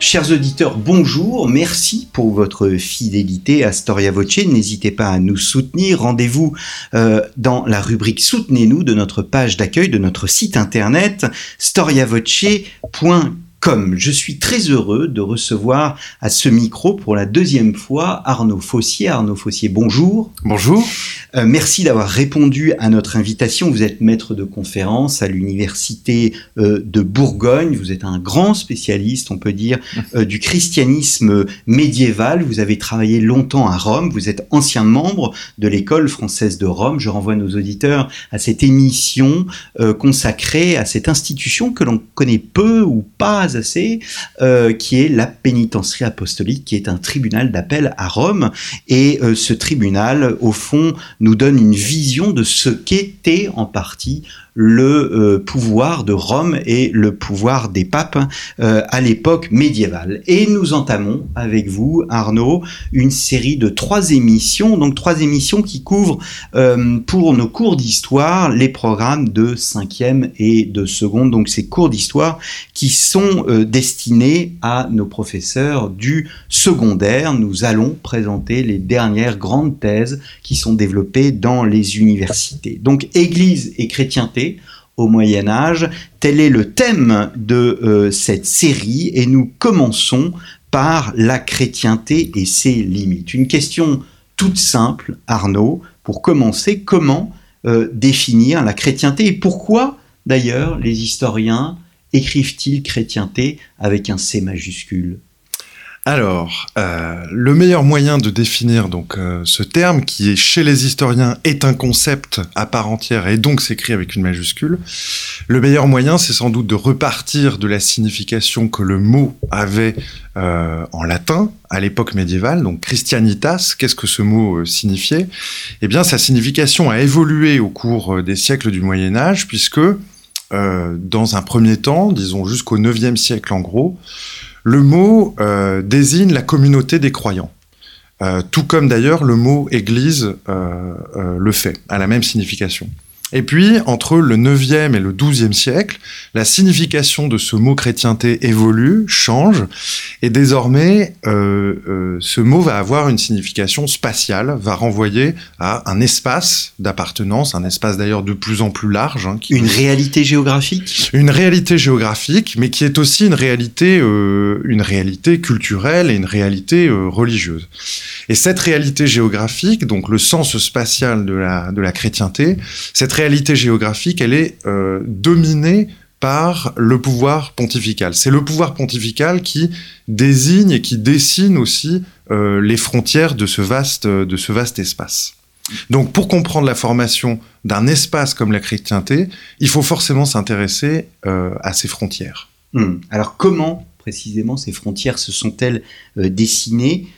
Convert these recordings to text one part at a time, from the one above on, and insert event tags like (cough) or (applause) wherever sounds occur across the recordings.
Chers auditeurs, bonjour, merci pour votre fidélité à Storia Voce. N'hésitez pas à nous soutenir. Rendez-vous euh, dans la rubrique Soutenez-nous de notre page d'accueil de notre site internet storiavoce.com comme je suis très heureux de recevoir à ce micro pour la deuxième fois Arnaud Fossier. Arnaud Fossier, bonjour. Bonjour. Euh, merci d'avoir répondu à notre invitation. Vous êtes maître de conférence à l'université euh, de Bourgogne. Vous êtes un grand spécialiste, on peut dire, euh, du christianisme médiéval. Vous avez travaillé longtemps à Rome. Vous êtes ancien membre de l'école française de Rome. Je renvoie nos auditeurs à cette émission consacrée à cette institution que l'on connaît peu ou pas assez, euh, qui est la pénitencerie apostolique, qui est un tribunal d'appel à Rome. Et euh, ce tribunal, au fond, nous donne une vision de ce qu'était en partie le euh, pouvoir de Rome et le pouvoir des papes euh, à l'époque médiévale. Et nous entamons avec vous, Arnaud, une série de trois émissions, donc trois émissions qui couvrent euh, pour nos cours d'histoire les programmes de cinquième et de seconde, donc ces cours d'histoire qui sont destinés à nos professeurs du secondaire. Nous allons présenter les dernières grandes thèses qui sont développées dans les universités. Donc Église et chrétienté au Moyen Âge. Tel est le thème de euh, cette série et nous commençons par la chrétienté et ses limites. Une question toute simple, Arnaud, pour commencer, comment euh, définir la chrétienté et pourquoi d'ailleurs les historiens écrivent-ils chrétienté avec un C majuscule? Alors, euh, le meilleur moyen de définir donc euh, ce terme, qui est chez les historiens est un concept à part entière et donc s'écrit avec une majuscule, le meilleur moyen, c'est sans doute de repartir de la signification que le mot avait euh, en latin à l'époque médiévale, donc Christianitas. Qu'est-ce que ce mot signifiait? Eh bien, sa signification a évolué au cours des siècles du Moyen Âge, puisque dans un premier temps, disons jusqu'au 9e siècle en gros, le mot euh, désigne la communauté des croyants. Euh, tout comme d'ailleurs le mot Église euh, le fait, à la même signification. Et puis, entre le 9e et le 12e siècle, la signification de ce mot chrétienté évolue, change, et désormais, euh, euh, ce mot va avoir une signification spatiale, va renvoyer à un espace d'appartenance, un espace d'ailleurs de plus en plus large. Hein, une réalité géographique Une réalité géographique, mais qui est aussi une réalité, euh, une réalité culturelle et une réalité religieuse. Et cette réalité géographique, donc le sens spatial de la, de la chrétienté, cette réalité géographique, elle est euh, dominée par le pouvoir pontifical. C'est le pouvoir pontifical qui désigne et qui dessine aussi euh, les frontières de ce vaste, de ce vaste espace. Donc pour comprendre la formation d'un espace comme la chrétienté, il faut forcément s'intéresser euh, à ces frontières. Hum. Alors comment précisément ces frontières se sont-elles dessinées?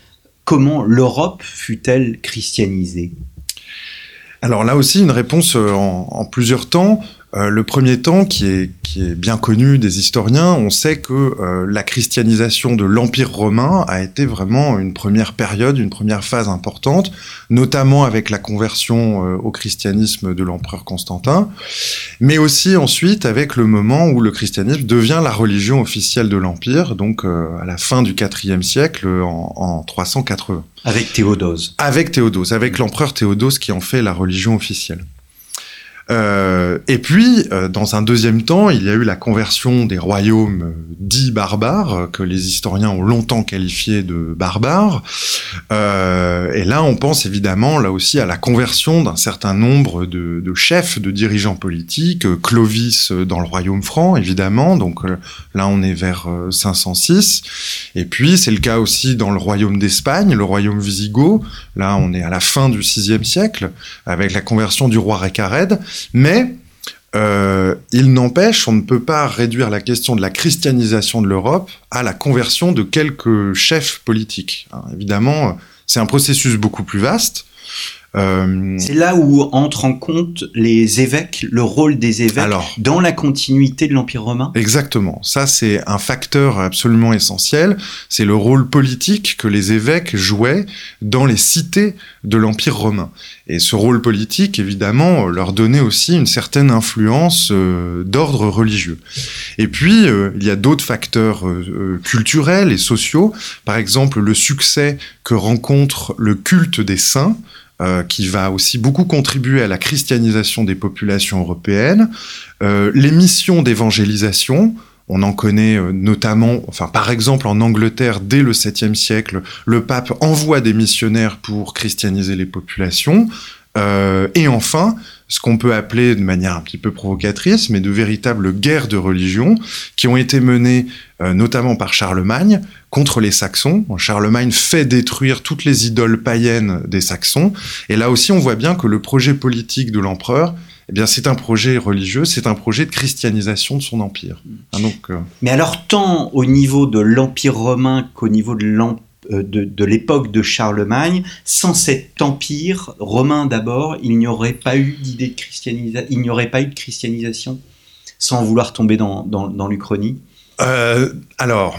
Comment l'Europe fut-elle christianisée? Alors là aussi, une réponse euh, en, plusieurs temps. Euh, le premier temps, qui est, qui est bien connu des historiens, on sait que euh, la christianisation de l'Empire romain a été vraiment une première période, une première phase importante, notamment avec la conversion euh, au christianisme de l'empereur Constantin, mais aussi ensuite avec le moment où le christianisme devient la religion officielle de l'Empire, donc à la fin du IVe siècle, en, en 380. Avec Théodose. Avec Théodose, avec l'empereur Théodose qui en fait la religion officielle. Euh, et puis, euh, dans un deuxième temps, il y a eu la conversion des royaumes euh, dits barbares, que les historiens ont longtemps qualifiés de barbares. et là, on pense évidemment, là aussi, à la conversion d'un certain nombre de, de, chefs, de dirigeants politiques. Clovis dans le royaume franc, évidemment. Donc là, on est vers 506. Et puis, c'est le cas aussi dans le royaume d'Espagne, le royaume wisigoth. Là, on est à la fin du VIe siècle, avec la conversion du roi Récared. Mais euh, il n'empêche, on ne peut pas réduire la question de la christianisation de l'Europe à la conversion de quelques chefs politiques. Hein, évidemment, c'est un processus beaucoup plus vaste. Euh, C'est là où entrent en compte les évêques, le rôle des évêques Alors. dans la continuité de l'Empire romain. Exactement. Ça, c'est un facteur absolument essentiel. C'est le rôle politique que les évêques jouaient dans les cités de l'Empire romain. Et ce rôle politique, évidemment, leur donnait aussi une certaine influence euh, d'ordre religieux. Et puis, euh, il y a d'autres facteurs culturels et sociaux. Par exemple, le succès que rencontre le culte des saints, euh, qui va aussi beaucoup contribuer à la christianisation des populations européennes. Euh, les missions d'évangélisation, on en connaît euh, notamment, enfin par exemple en Angleterre dès le 7e siècle, le pape envoie des missionnaires pour christianiser les populations. Et enfin, ce qu'on peut appeler de manière un petit peu provocatrice, mais de véritables guerres de religion qui ont été menées notamment par Charlemagne contre les Saxons. Charlemagne fait détruire toutes les idoles païennes des Saxons. Et là aussi, on voit bien que le projet politique de l'empereur, eh bien, c'est un projet religieux, c'est un projet de christianisation de son empire. Ah, donc, euh, Mais alors, tant au niveau de l'Empire romain qu'au niveau de l'Empire de, de l'époque de Charlemagne, sans cet empire romain d'abord, il n'y aurait pas eu d'idée de christianisation, il n'y aurait pas eu de christianisation, sans vouloir tomber dans, dans, dans l'Uchronie? Euh, alors,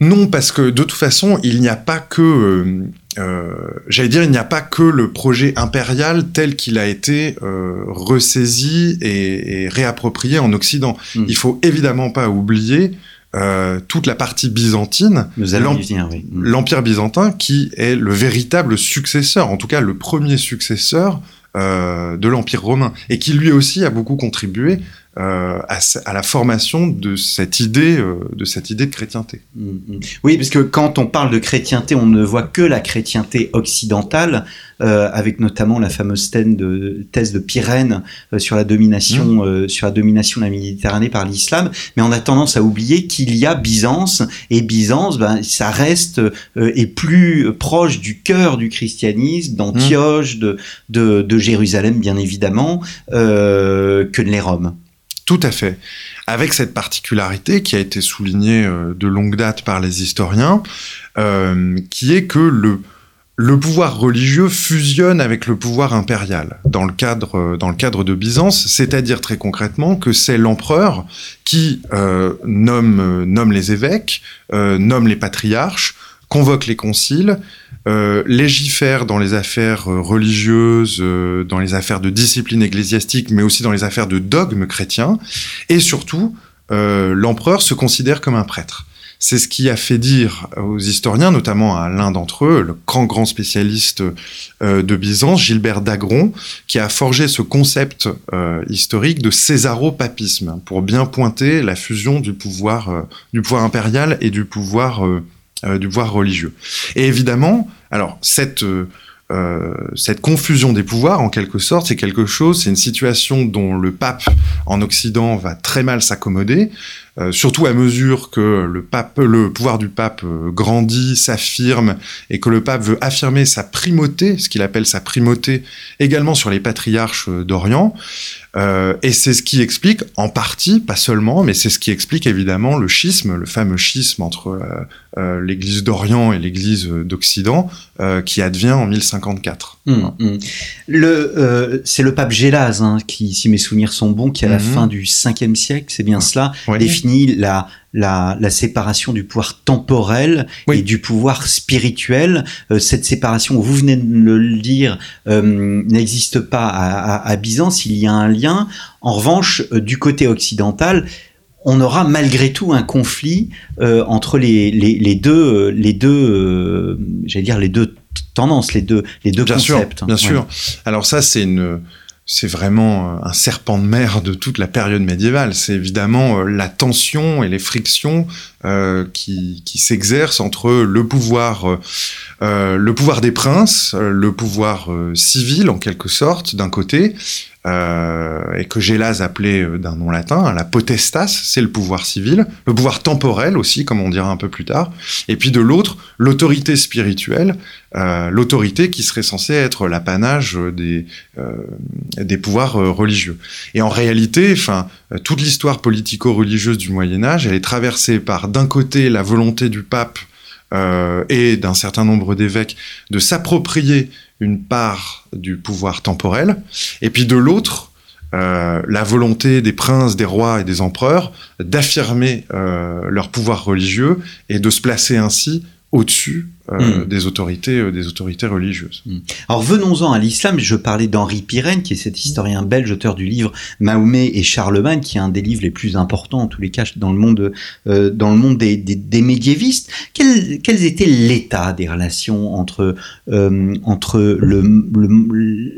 non, parce que de toute façon, il n'y a pas que, euh, euh, j'allais dire, il n'y a pas que le projet impérial tel qu'il a été euh, ressaisi et, et réapproprié en Occident. Mm. Il faut évidemment pas oublier euh, toute la partie byzantine, Nous allons l'em- y venir, oui. L'Empire byzantin, qui est le véritable successeur, en tout cas le premier successeur euh, de l'Empire romain, et qui lui aussi a beaucoup contribué euh, à, à la formation de cette idée, euh, de cette idée de chrétienté. Mm, mm. Oui, parce que quand on parle de chrétienté, on ne voit que la chrétienté occidentale, euh, avec notamment la fameuse thèse de, thèse de Pyrène euh, sur la domination, euh, sur la domination de la Méditerranée par l'islam. Mais on a tendance à oublier qu'il y a Byzance, et Byzance, ben, ça reste euh, est plus proche du cœur du christianisme, d'Antioche, de, de, de Jérusalem, bien évidemment, euh, que de les Roms. Tout à fait. Avec cette particularité qui a été soulignée euh, de longue date par les historiens, euh, qui est que le, le pouvoir religieux fusionne avec le pouvoir impérial dans le cadre, euh, dans le cadre de Byzance, c'est-à-dire très concrètement que c'est l'empereur qui nomme, nomme les évêques, nomme les patriarches, convoque les conciles, euh, légifère dans les affaires euh, religieuses, euh, dans les affaires de discipline ecclésiastique, mais aussi dans les affaires de dogme chrétien, et surtout, euh, l'empereur se considère comme un prêtre. C'est ce qui a fait dire aux historiens, notamment à l'un d'entre eux, le grand grand spécialiste euh, de Byzance, Gilbert Dagron, qui a forgé ce concept euh, historique de césaropapisme pour bien pointer la fusion du pouvoir du pouvoir impérial et du pouvoir du pouvoir religieux. Et évidemment, alors cette euh, euh, cette confusion des pouvoirs, en quelque sorte, c'est quelque chose, c'est une situation dont le pape en Occident va très mal s'accommoder, euh, surtout à mesure que le pape, le pouvoir du pape euh, grandit, s'affirme, et que le pape veut affirmer sa primauté, ce qu'il appelle sa primauté, également sur les patriarches euh, d'Orient. Euh, et c'est ce qui explique, en partie, pas seulement, mais c'est ce qui explique évidemment le schisme, le fameux schisme entre euh, euh, l'Église d'Orient et l'Église d'Occident, euh, qui advient en 1054. Hum, hum. Le, euh, c'est le pape Gélase, hein, qui, si mes souvenirs sont bons, qui à la Mhm. fin du 5e siècle, c'est bien cela, Oui. définit la, la, la séparation du pouvoir temporel Oui. et du pouvoir spirituel. Euh, cette séparation, vous venez de le dire, euh, n'existe pas à, à- à Byzance, il y a un lien. En revanche, euh, du côté occidental, on aura malgré tout un conflit euh, entre les, les, les deux, euh, les deux, euh, j'allais dire les deux t- tendances, les deux, les deux Bien sûr, concepts. bien Ouais. sûr. Alors ça, c'est une, c'est vraiment euh, un serpent de mer de toute la période médiévale. C'est évidemment euh, la tension et les frictions euh, qui, qui s'exercent entre le pouvoir, euh, le pouvoir des princes, le pouvoir euh, civil en quelque sorte d'un côté, euh, et que Gélase appelait euh, d'un nom latin, la potestas, c'est le pouvoir civil, le pouvoir temporel aussi, comme on dira un peu plus tard, et puis de l'autre, l'autorité spirituelle, euh, l'autorité qui serait censée être l'apanage des, des pouvoirs religieux. Et en réalité, enfin, toute l'histoire politico-religieuse du Moyen Âge, elle est traversée par d'un côté la volonté du pape et d'un certain nombre d'évêques de s'approprier une part du pouvoir temporel, et puis de l'autre, la volonté des princes, des rois et des empereurs d'affirmer leur pouvoir religieux et de se placer ainsi au-dessus euh, hmm. des autorités euh, des autorités religieuses. Hmm. Alors venons-en à l'islam. Je parlais d'Henri Pirenne, qui est cet historien belge, auteur du livre Mahomet et Charlemagne, qui est un des livres les plus importants en tous les cas dans le monde euh, dans le monde des, des, des médiévistes. Quel, quels étaient l'état des relations entre entre le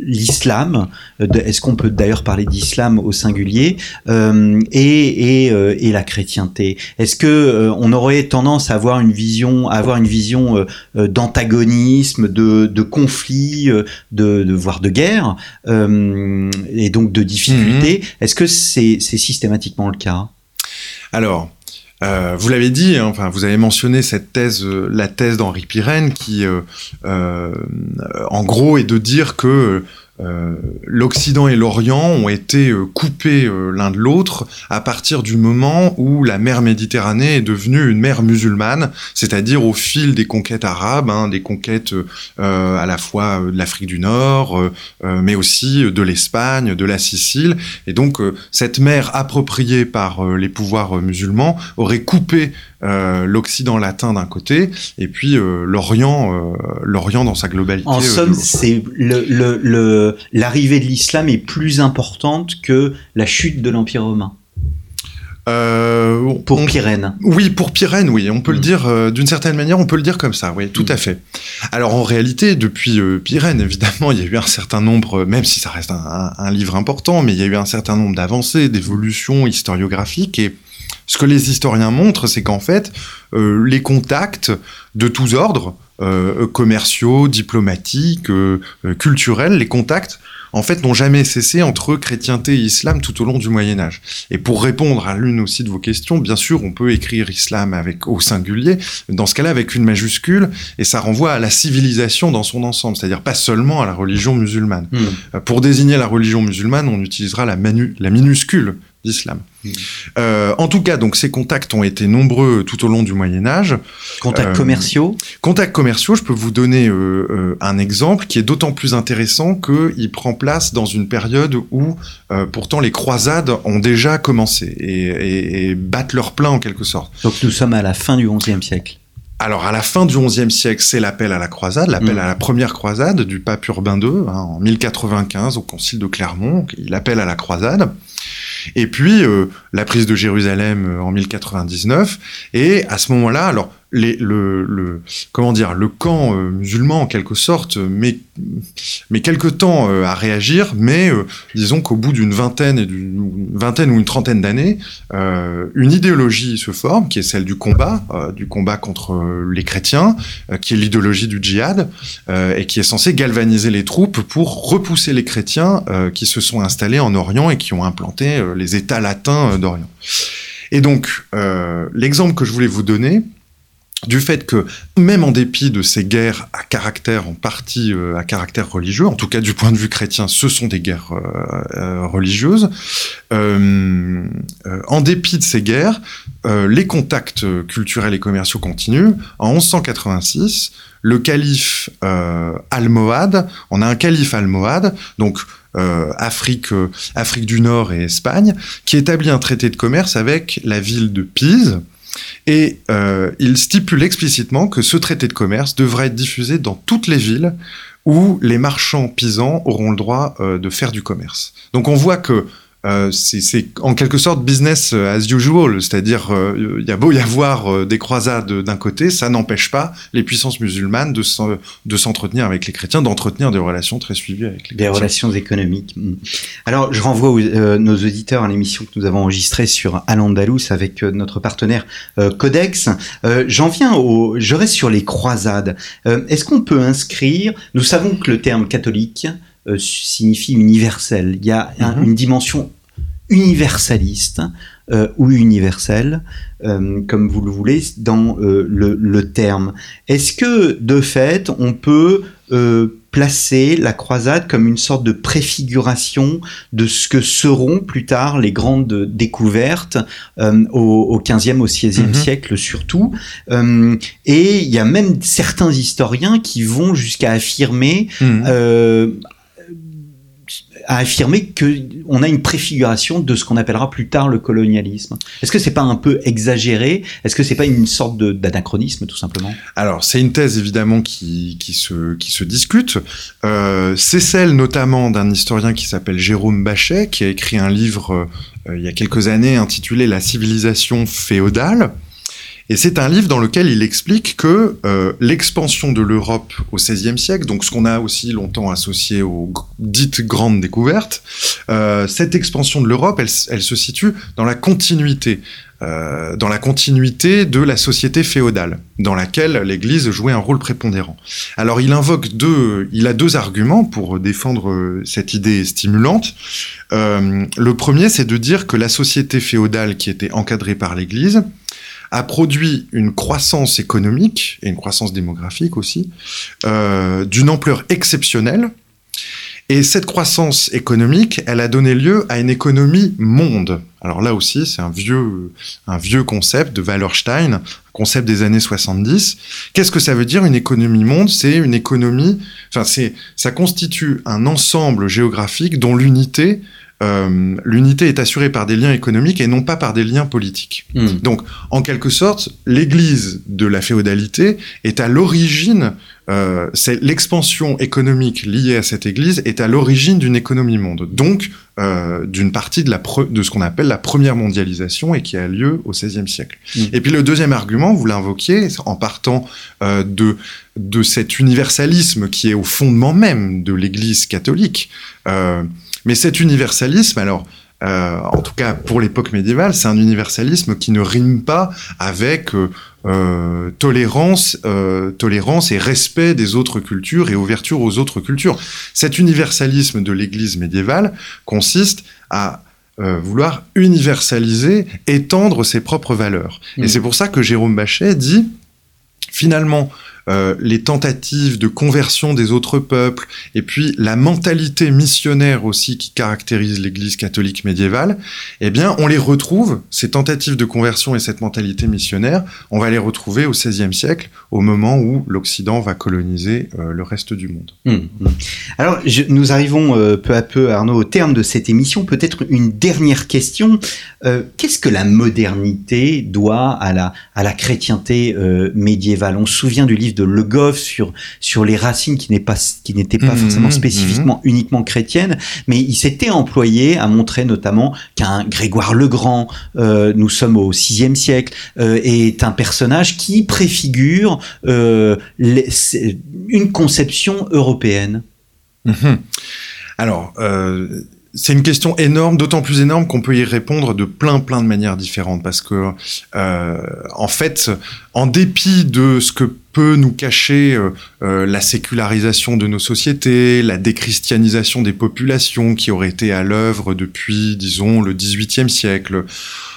l'islam, est-ce qu'on peut d'ailleurs parler d'islam au singulier et et, et la chrétienté? Est-ce que on aurait tendance à avoir une vision à avoir une vision euh, d'antagonisme, de, de conflit, euh, de, de, voire de guerre, euh, et donc de difficultés. Mhm. Est-ce que c'est systématiquement le cas? Alors, vous l'avez dit, hein, enfin, vous avez mentionné cette thèse, la thèse d'Henri Pirenne, qui, en gros, est de dire que euh, l'Occident et l'Orient ont été euh, coupés euh, l'un de l'autre à partir du moment où la mer Méditerranée est devenue une mer musulmane, c'est-à-dire au fil des conquêtes arabes, hein, des conquêtes à la fois de l'Afrique du Nord, mais aussi de l'Espagne, de la Sicile. Et donc cette mer appropriée par les pouvoirs musulmans aurait coupé euh, l'Occident latin d'un côté, et puis euh, l'Orient, euh, l'Orient dans sa globalité. En somme, c'est le, l'arrivée de l'islam est plus importante que la chute de l'Empire romain. pour Pyrène. Oui, pour Pyrène, oui, on peut le mm. dire d'une certaine manière, on peut le dire comme ça, oui, tout mm. à fait. Alors en réalité, depuis Pyrène, évidemment, (laughs) il y a eu un certain nombre, même si ça reste un, un livre important, mais il y a eu un certain nombre d'avancées, d'évolutions historiographiques, et ce que les historiens montrent, c'est qu'en fait, euh, les contacts de tous ordres, euh, commerciaux, diplomatiques, euh, culturels, les contacts, en fait, n'ont jamais cessé entre chrétienté et islam tout au long du Moyen Âge. Et pour répondre à l'une aussi de vos questions, bien sûr, on peut écrire islam avec au singulier, dans ce cas-là avec une majuscule, et ça renvoie à la civilisation dans son ensemble, c'est-à-dire pas seulement à la religion musulmane. Hmm. Pour désigner la religion musulmane, on utilisera la, la minuscule d'islam. Euh, en tout cas, donc ces contacts ont été nombreux tout au long du Moyen Âge. Contacts euh, commerciaux. Contacts commerciaux. Je peux vous donner euh, un exemple qui est d'autant plus intéressant qu'il prend place dans une période où pourtant les croisades ont déjà commencé et, battent leur plein en quelque sorte. Donc nous sommes à la fin du XIe siècle. Alors à la fin du XIe siècle, c'est l'appel à la croisade, l'appel hmm. à la première croisade du pape Urbain II hein, en 1095 au concile de Clermont. Il appelle à la croisade. Et puis euh, la prise de Jérusalem euh, en 1099. Et à ce moment-là, alors les, le, le, comment dire, le camp euh, musulman en quelque sorte met, met quelque temps euh, à réagir, mais euh, disons qu'au bout d'une vingtaine, et d'une vingtaine ou une trentaine d'années, une idéologie se forme, qui est celle du combat, du combat contre les chrétiens, qui est l'idéologie du djihad, et qui est censée galvaniser les troupes pour repousser les chrétiens qui se sont installés en Orient et qui ont implanté les États latins d'Orient. Et donc, l'exemple que je voulais vous donner, du fait que même en dépit de ces guerres à caractère en partie euh, à caractère religieux, en tout cas du point de vue chrétien, ce sont des guerres euh, euh, religieuses. en dépit de ces guerres, les contacts culturels et commerciaux continuent. En 1186, le calife almohade, on a un calife almohade, donc Afrique, Afrique du Nord et Espagne, qui établit un traité de commerce avec la ville de Pise et euh, il stipule explicitement que ce traité de commerce devrait être diffusé dans toutes les villes où les marchands pisans auront le droit euh, de faire du commerce. Donc on voit que euh, c'est en quelque sorte business as usual, c'est-à-dire euh, il y a beau y avoir euh, des croisades d'un côté, ça n'empêche pas les puissances musulmanes de s'entretenir avec les chrétiens, d'entretenir des relations très suivies avec les des relations économiques. Mm. Alors je renvoie nos auditeurs à l'émission que nous avons enregistrée sur Al-Andalus avec notre partenaire Codex. J'en viens au, je reste sur les croisades. Est-ce qu'on peut inscrire Nous savons que le terme catholique signifie universel. Il y a mm-hmm. une dimension universaliste euh, ou universel, euh, comme vous le voulez, dans euh, le, terme. Est-ce que, de fait, on peut placer la croisade comme une sorte de préfiguration de ce que seront plus tard les grandes découvertes euh, au, au 15e, au 16e Mhm. siècle surtout. Euh, et il y a même certains historiens qui vont jusqu'à affirmer Mhm. euh, à affirmer que on a une préfiguration de ce qu'on appellera plus tard le colonialisme. Est-ce que c'est pas un peu exagéré? Est-ce que c'est pas une sorte d'anachronisme tout simplement? Alors, c'est une thèse évidemment qui, qui, se, qui se discute. Euh, c'est celle notamment d'un historien qui s'appelle Jérôme Bachet, qui a écrit un livre euh, il y a quelques années intitulé La civilisation féodale. Et c'est un livre dans lequel il explique que euh, l'expansion de l'Europe au XVIe siècle, donc ce qu'on a aussi longtemps associé aux dites grandes découvertes, euh, cette expansion de l'Europe, elle, se situe dans la continuité, euh, dans la continuité de la société féodale, dans laquelle l'Église jouait un rôle prépondérant. Alors il invoque deux, il a deux arguments pour défendre cette idée stimulante. Le premier, c'est de dire que la société féodale qui était encadrée par l'Église a produit une croissance économique et une croissance démographique aussi euh, d'une ampleur exceptionnelle. Et cette croissance économique, elle a donné lieu à une économie monde. Alors là aussi, c'est un vieux, un vieux concept de Wallerstein, un concept des années 70. Qu'est-ce que ça veut dire une économie monde? C'est une économie, enfin c'est, ça constitue un ensemble géographique dont l'unité, euh, l'unité est assurée par des liens économiques et non pas par des liens politiques. Donc, en quelque sorte, l'Église de la féodalité est à l'origine, euh, c'est l'expansion économique liée à cette Église est à l'origine d'une économie monde. Donc, euh, d'une partie de, la de ce qu'on appelle la première mondialisation et qui a lieu au XVIe siècle. Mm. Et puis le deuxième argument, vous l'invoquiez, en partant de, de cet universalisme qui est au fondement même de l'Église catholique. Euh, mais cet universalisme, alors, euh, en tout cas pour l'époque médiévale, c'est un universalisme qui ne rime pas avec euh, euh, tolérance, tolérance et respect des autres cultures et ouverture aux autres cultures. Cet universalisme de l'Église médiévale consiste à vouloir universaliser, étendre ses propres valeurs. Mm. Et c'est pour ça que Jérôme Bachet dit, finalement, euh, les tentatives de conversion des autres peuples, et puis la mentalité missionnaire aussi qui caractérise l'Église catholique médiévale, eh bien, on les retrouve, ces tentatives de conversion et cette mentalité missionnaire, on va les retrouver au XVIe siècle, au moment où l'Occident va coloniser euh, le reste du monde. Hum, hum. Alors, nous arrivons euh, peu à peu, Arnaud, au terme de cette émission. Peut-être une dernière question. Qu'est-ce que la modernité doit à la, à la chrétienté médiévale? On se souvient du livre de Le Goff sur, sur les racines qui n'est pas- qui n'étaient pas Mhm, forcément mhm. spécifiquement uniquement chrétiennes, mais il s'était employé à montrer notamment qu'un Grégoire le Grand, euh, nous sommes au VIe siècle, euh, est un personnage qui préfigure euh, les- une conception européenne. Alors, c'est une question énorme, d'autant plus énorme qu'on peut y répondre de plein plein de manières différentes, parce que euh, en fait, en dépit de ce que peut nous cacher euh, euh, la sécularisation de nos sociétés, la déchristianisation des populations qui aurait été à l'œuvre depuis, disons, le XVIIIe siècle,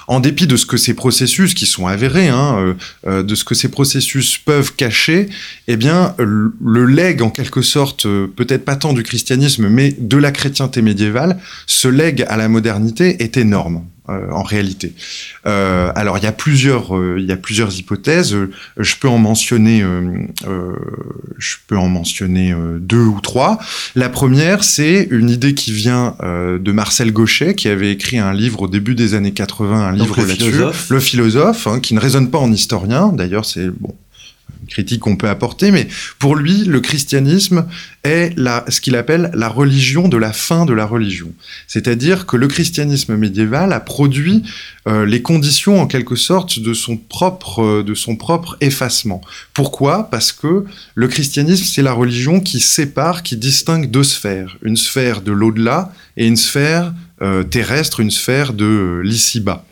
en dépit de ce que ces processus, qui sont avérés, hein, euh, de ce que ces processus peuvent cacher, eh bien, le le legs, en quelque sorte, peut-être pas tant du christianisme, mais de la chrétienté médiévale, ce legs à la modernité est énorme. Euh, en réalité. Euh, alors il y a plusieurs, euh, il y a plusieurs hypothèses. Je peux en mentionner, je peux en mentionner deux ou trois. La première, c'est une idée qui vient de Marcel Gauchet, qui avait écrit un livre au début des années 80, un Donc, livre le là-dessus. philosophe. Le philosophe, hein, qui ne raisonne pas en historien. D'ailleurs, c'est bon, critique qu'on peut apporter, mais pour lui, le christianisme est ce qu'il appelle la religion de la fin de la religion. C'est-à-dire que le christianisme médiéval a produit euh, les conditions, en quelque sorte, de son propre, euh, de son propre effacement. Pourquoi? Parce que le christianisme, c'est la religion qui sépare, qui distingue deux sphères. Une sphère de l'au-delà et une sphère euh, terrestre, une sphère de l'ici-bas.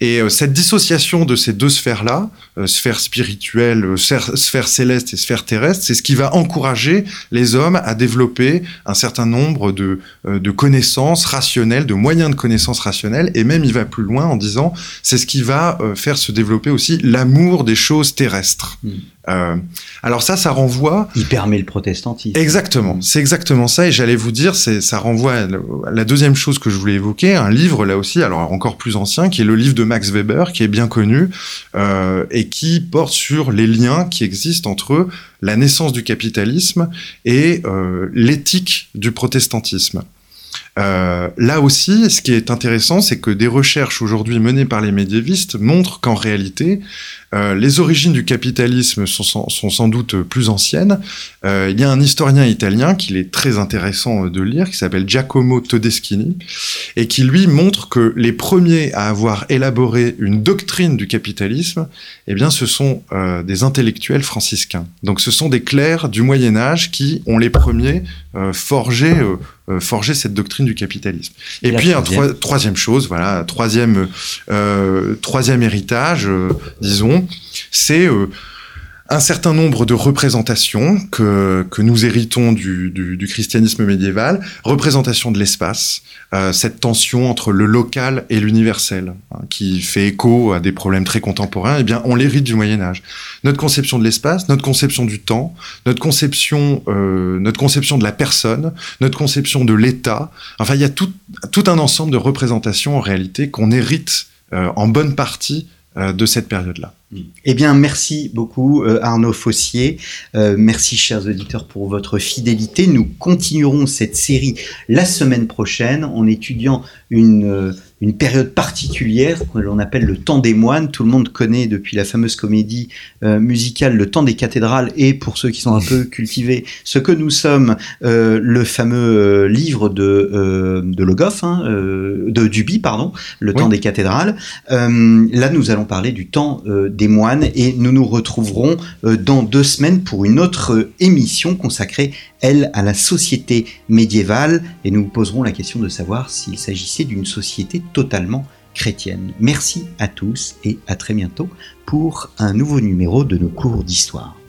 Et euh, cette dissociation de ces deux sphères-là, euh, sphère spirituelle, euh, sphère, céleste et sphère terrestre, c'est ce qui va encourager les hommes à développer un certain nombre de, connaissances rationnelles, de moyens de connaissances rationnelles, et même il va plus loin en disant c'est ce qui va faire se développer aussi l'amour des choses terrestres. Mm. Euh, alors ça, ça renvoie. Il permet le protestantisme. Exactement, c'est exactement ça. Et j'allais vous dire, c'est ça renvoie à la deuxième chose que je voulais évoquer, un livre là aussi, alors encore plus ancien, qui est le livre de Max Weber, qui est bien connu euh, et qui porte sur les liens qui existent entre la naissance du capitalisme et euh, l'éthique du protestantisme. Euh, là aussi, ce qui est intéressant, c'est que des recherches aujourd'hui menées par les médiévistes montrent qu'en réalité, euh, les origines du capitalisme sont, sont, sans doute plus anciennes. Euh, il y a un historien italien qu'il est très intéressant de lire, qui s'appelle Giacomo Todeschini, et qui lui montre que les premiers à avoir élaboré une doctrine du capitalisme, eh bien, ce sont euh, des intellectuels franciscains. Donc, ce sont des clercs du Moyen Âge qui ont les premiers forgé, forgé cette doctrine du capitalisme. Et, puis, un troisième chose, voilà, troisième, troisième héritage, disons, c'est euh, un certain nombre de représentations que, que nous héritons du, christianisme médiéval, représentation de l'espace, euh, cette tension entre le local et l'universel, hein, qui fait écho à des problèmes très contemporains, eh bien, on l'hérite du Moyen Âge. Notre conception de l'espace, notre conception du temps, notre conception, euh, conception de la personne, notre conception de l'État, enfin, il y a tout un ensemble de représentations en réalité qu'on hérite en bonne partie de cette période-là. Eh bien, merci beaucoup euh, Arnaud Fossier. Euh, merci chers auditeurs pour votre fidélité. Nous continuerons cette série la semaine prochaine en étudiant une, euh, une période particulière que l'on appelle le temps des moines. Tout le monde connaît depuis la fameuse comédie musicale Le temps des cathédrales et pour ceux qui sont un peu (laughs) cultivés, ce que nous sommes, le fameux livre de, de Logoff, hein, de Duby, pardon, Le temps des cathédrales. là, nous allons parler du temps des moines et nous nous retrouverons euh, dans deux semaines pour une autre euh, émission consacrée, elle, à la société médiévale et nous poserons la question de savoir s'il s'agissait d'une société totalement chrétienne. Merci à tous et à très bientôt pour un nouveau numéro de nos cours d'histoire.